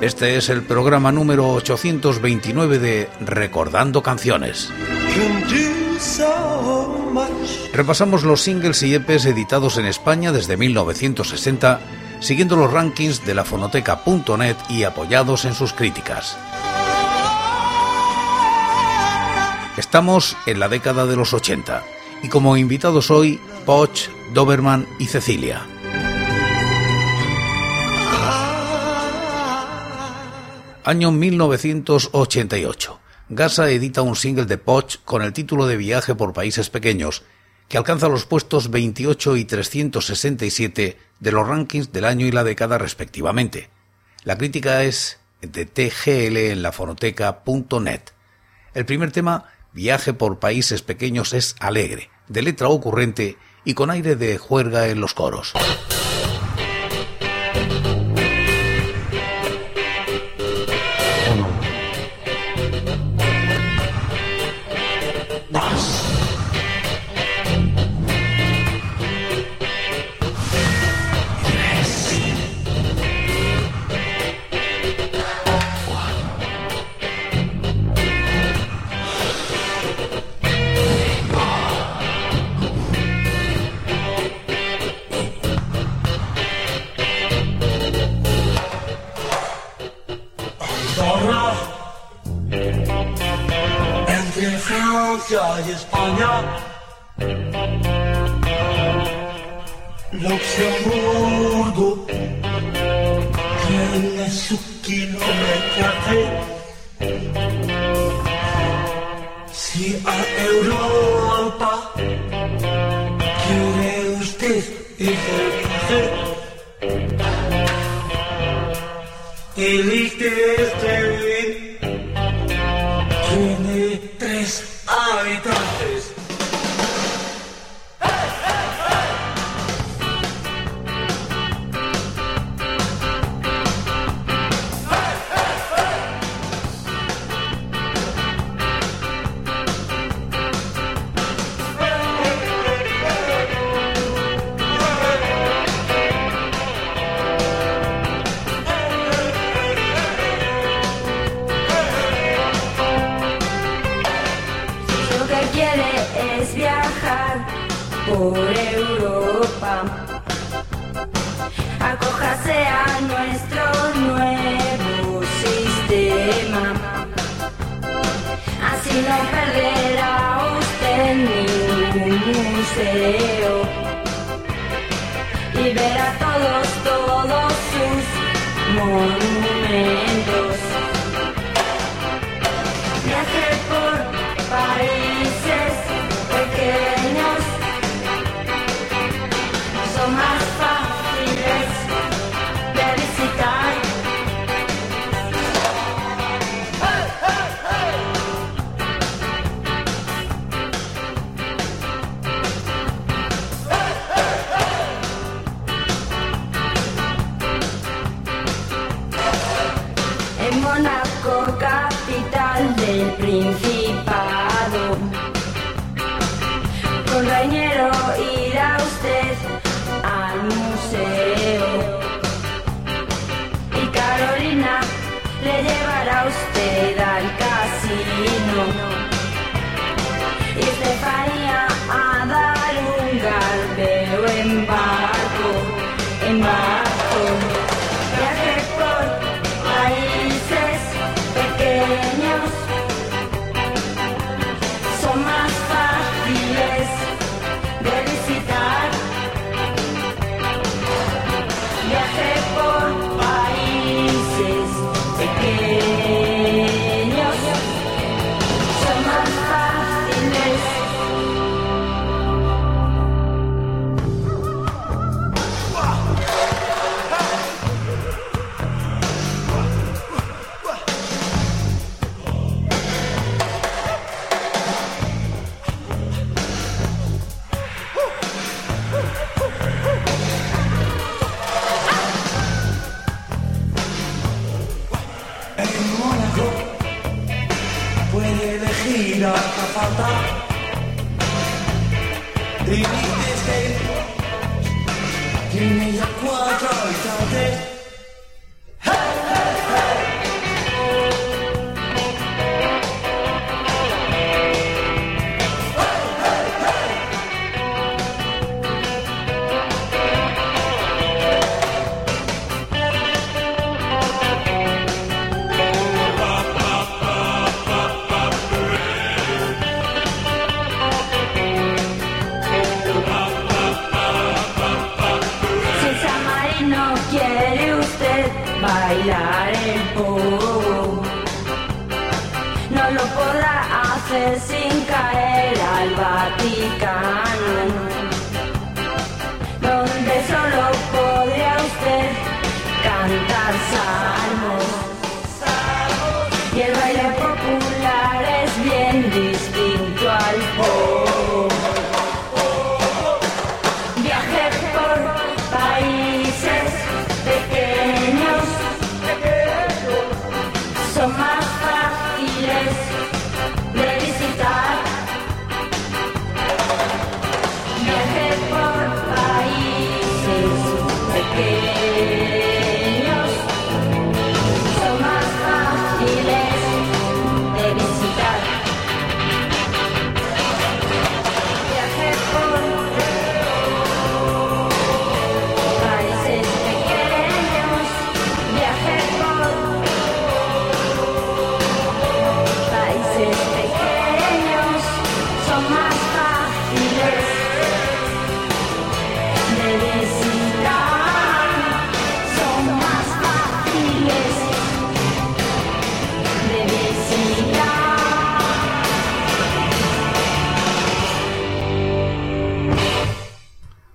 Este es el programa número 829 de Recordando Canciones. Repasamos los singles y EPs editados en España desde 1960, siguiendo los rankings de la fonoteca.net y apoyados en sus críticas. Estamos en la década de los 80 y como invitados hoy, Poch, Doberman y Cecilia. Año 1988. Gasa edita un single de Poch con el título de Viaje por Países Pequeños, que alcanza los puestos 28 y 367 de los rankings del año y la década respectivamente. La crítica es de TGL en. El primer tema, Viaje por Países Pequeños, es alegre, de letra ocurrente y con aire de juerga en los coros.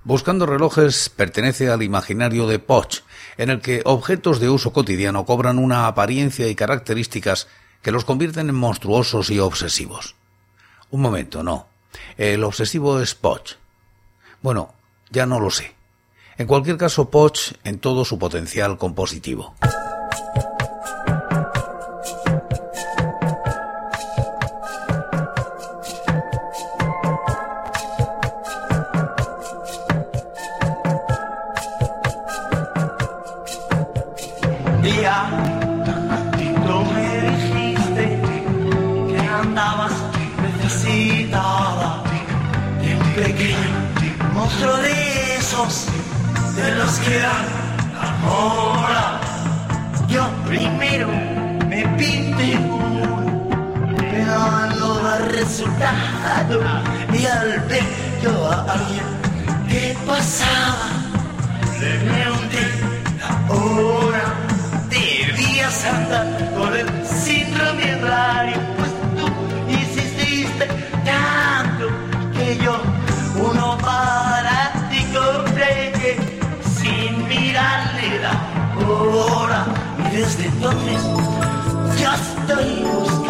Buscando relojes pertenece al imaginario de Poch, en el que objetos de uso cotidiano cobran una apariencia y características que los convierten en monstruosos y obsesivos. Un momento, no. El obsesivo es Poch. Bueno, ya no lo sé. En cualquier caso, Poch en todo su potencial compositivo. se los quedan ahora. Yo primero me pinté Pero no ha resultado y al ver yo a alguien que pasaba le pregunté ahora debías andar con el síndrome raro Just the only just the.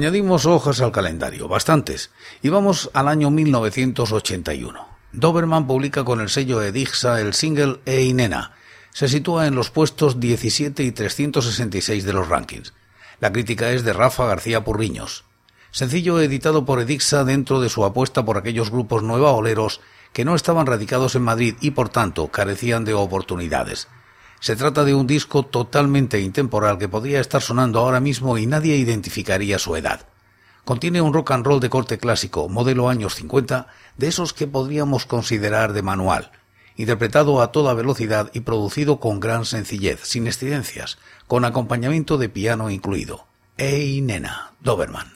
Añadimos hojas al calendario, bastantes, y vamos al año 1981. Doberman publica con el sello Edixa el single Ei Nena. Se sitúa en los puestos 17 y 366 de los rankings. La crítica es de Rafa García Purriños. Sencillo editado por Edixa dentro de su apuesta por aquellos grupos nuevaoleros que no estaban radicados en Madrid y por tanto carecían de oportunidades. Se trata de un disco totalmente intemporal que podría estar sonando ahora mismo y nadie identificaría su edad. Contiene un rock and roll de corte clásico, modelo años 50, de esos que podríamos considerar de manual, interpretado a toda velocidad y producido con gran sencillez, sin excedencias, con acompañamiento de piano incluido. Ey, nena, Doberman.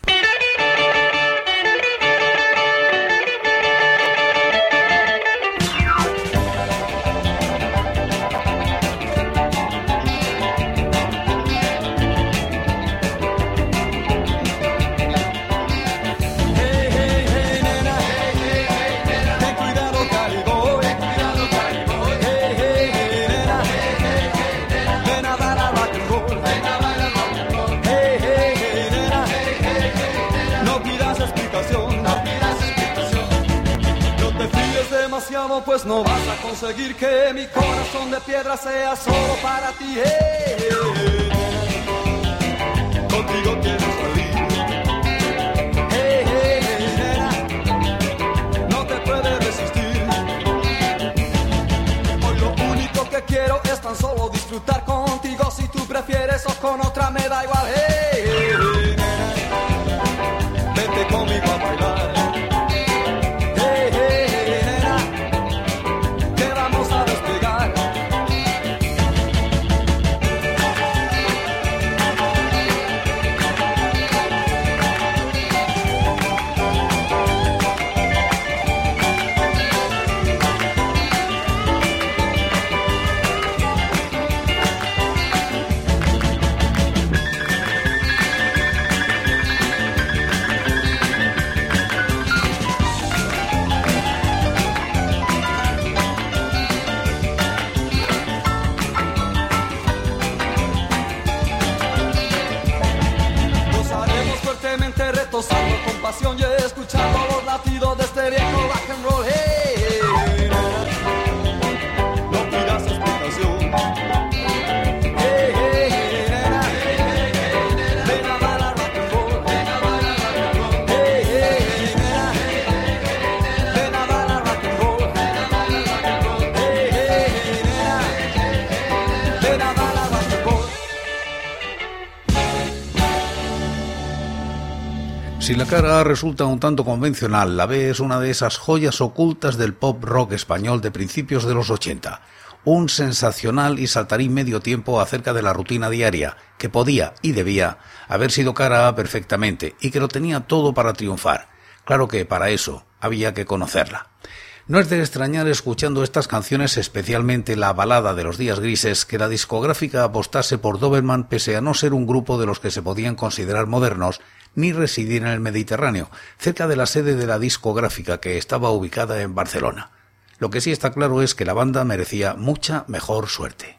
Pues no vas a conseguir que mi corazón de piedra sea solo para ti. Contigo quiero salir. Hey, hey, nena, no te puedes resistir. Hoy lo único que quiero es tan solo disfrutar contigo. Si tú prefieres o con otra me da igual. Si la cara A resulta un tanto convencional, la B es una de esas joyas ocultas del pop rock español de principios de los 80. Un sensacional y saltarín medio tiempo acerca de la rutina diaria, que podía y debía haber sido cara A perfectamente y que lo tenía todo para triunfar. Claro que para eso había que conocerla. No es de extrañar escuchando estas canciones, especialmente la balada de los días grises, que la discográfica apostase por Doberman pese a no ser un grupo de los que se podían considerar modernos ni residir en el Mediterráneo, cerca de la sede de la discográfica que estaba ubicada en Barcelona. Lo que sí está claro es que la banda merecía mucha mejor suerte.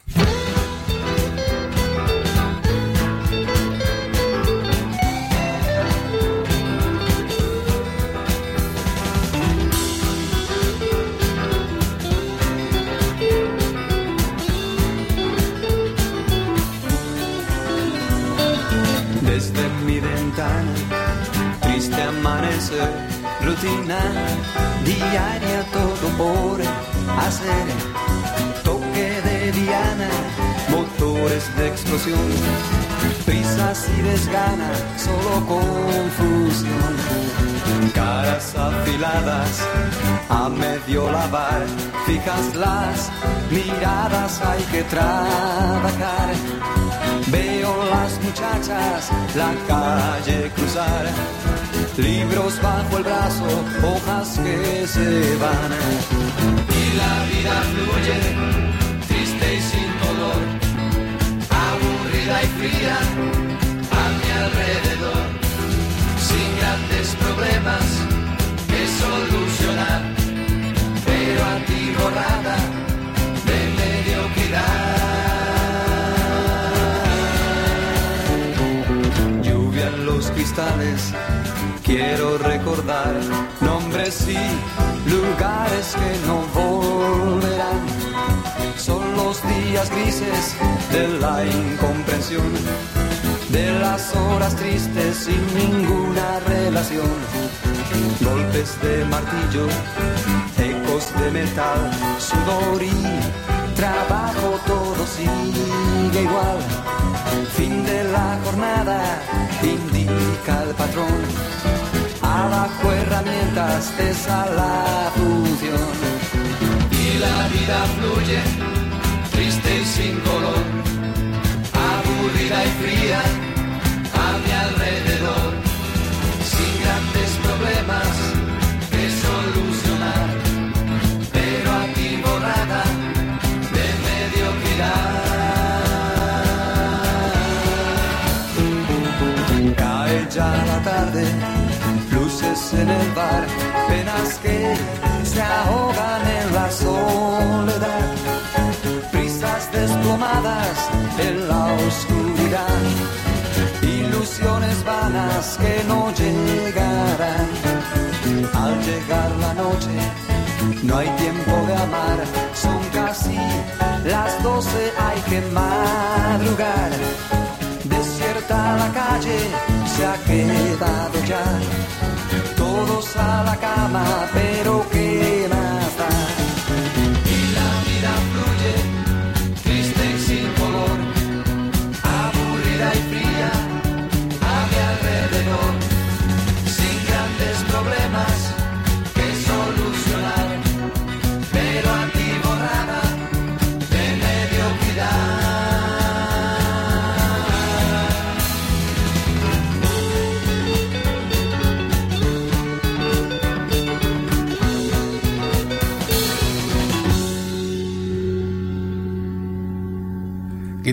Rutina diaria, todo por hacer. Toque de diana, motores de explosión, prisas y desgana, solo confusión. Caras afiladas, a medio lavar, fijas las miradas, hay que trabajar. Las muchachas la calle cruzar, libros bajo el brazo, hojas que se van. Y la vida fluye, triste y sin color, aburrida y fría a mi alrededor, sin grandes problemas quiero recordar nombres y lugares que no volverán. Son los días grises de la incomprensión, de las horas tristes sin ninguna relación. Golpes de martillo, ecos de metal, sudor y trabajo, todo sigue igual. Fin de la jornada, indica el patrón. Abajo herramientas, esa la función. Y la vida fluye, triste y sin color, aburrida y fría en el bar, penas que se ahogan en la soledad, prisas desplomadas en la oscuridad, ilusiones vanas que no llegarán. Al llegar la noche, no hay tiempo de amar, son casi las doce, hay que madrugar. Desierta la calle, se ha quedado ya. Todos a la cama, pero qué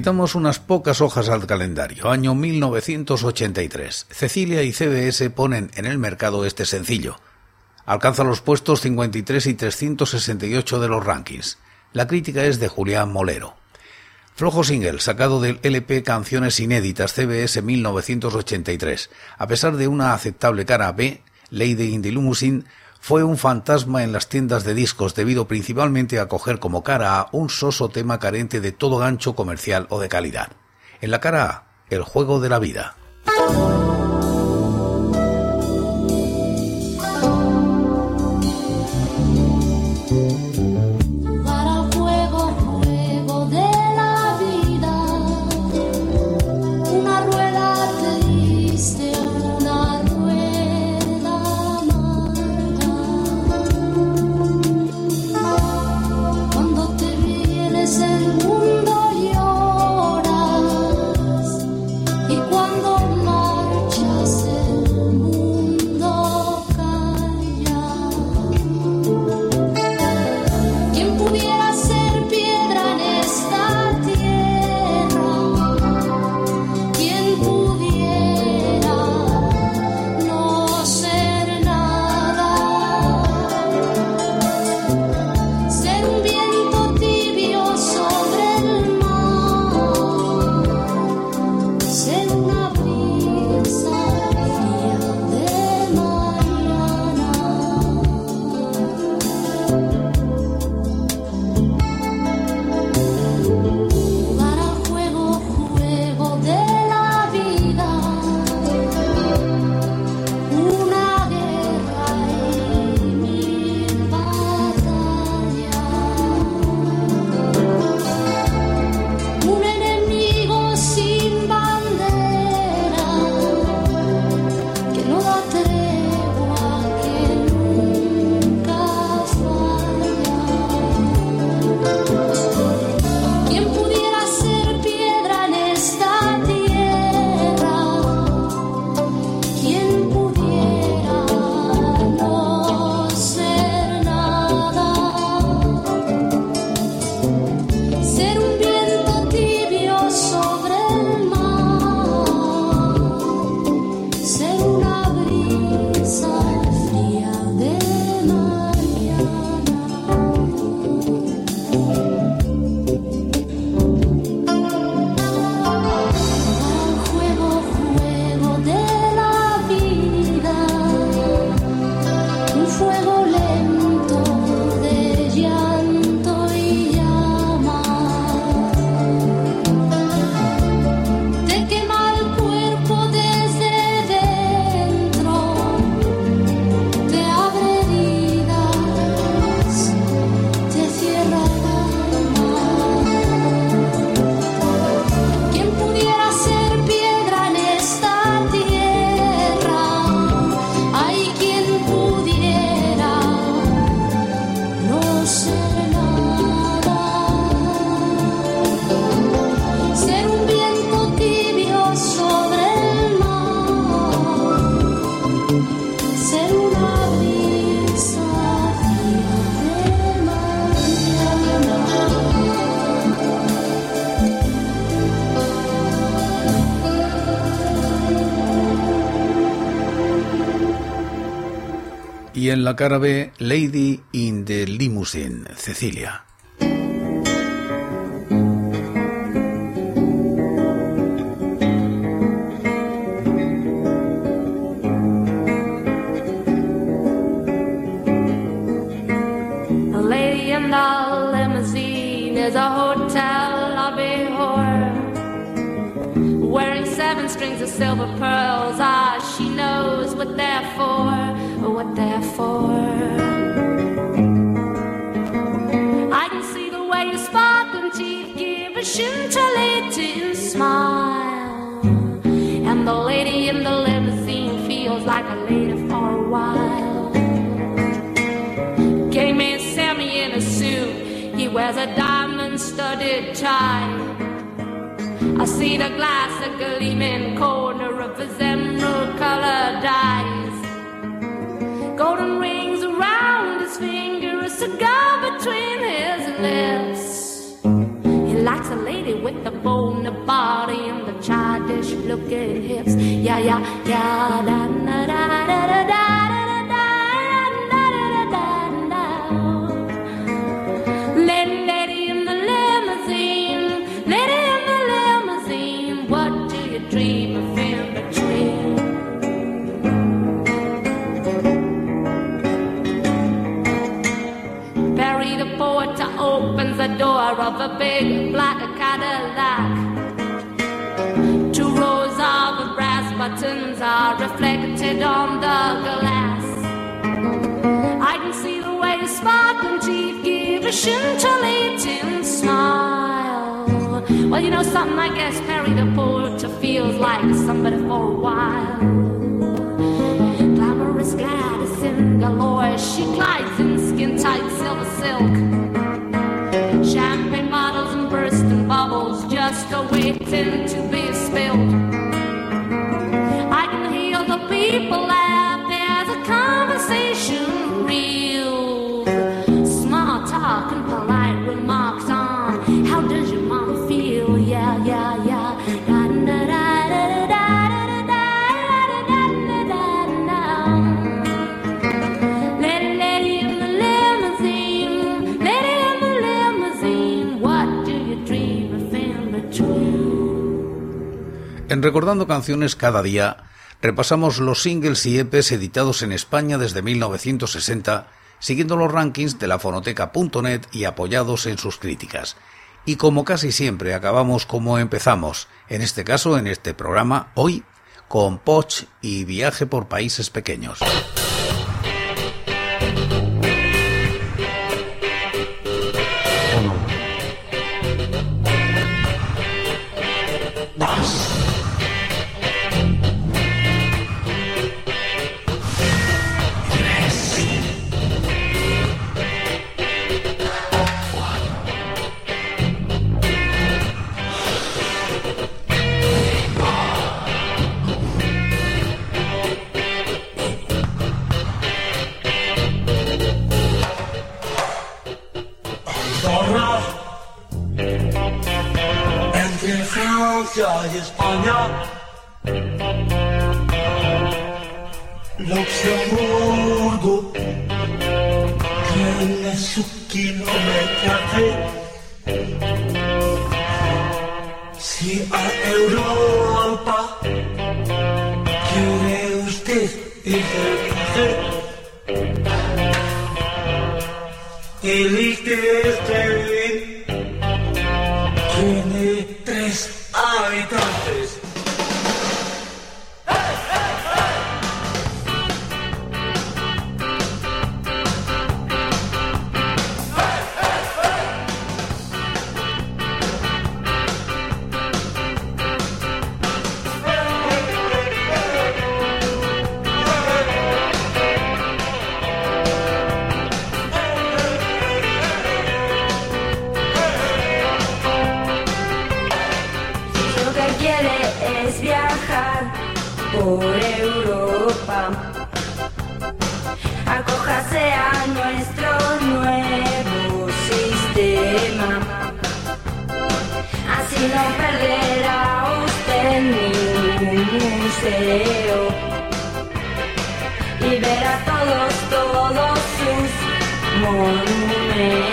Quitamos unas pocas hojas al calendario. Año 1983. Cecilia y CBS ponen en el mercado este sencillo. Alcanza los puestos 53 y 368 de los rankings. La crítica es de Julián Molero. Flojo single sacado del LP Canciones Inéditas CBS 1983. A pesar de una aceptable cara B, Lady in the Limousine fue un fantasma en las tiendas de discos debido principalmente a coger como cara A un soso tema carente de todo gancho comercial o de calidad. En la cara A, el juego de la vida. rock árabe Lady in the Limousine, Cecilia. strings of silver pearls. Ah, she knows what they're for what they're for. I can see the way your sparkling teeth give a scintillating smile. And the lady in the limousine feels like a lady for a while. Gay man Sammy in a suit. He wears a diamond studded tie. I see the glass a gleaming corner of his emerald colored eyes. Golden rings around his finger, a cigar between his lips. He likes a lady with a bony body and the childish looking hips. Yeah, yeah, yeah. Da, da, da, da, da, da, guess Perry the porter feels like somebody Recordando Canciones cada día, repasamos los singles y EPs editados en España desde 1960, siguiendo los rankings de la fonoteca.net y apoyados en sus críticas. Y como casi siempre acabamos como empezamos, en este caso en este programa, hoy, con Poch y Viaje por Países Pequeños. is Terry. one man. Eh?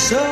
So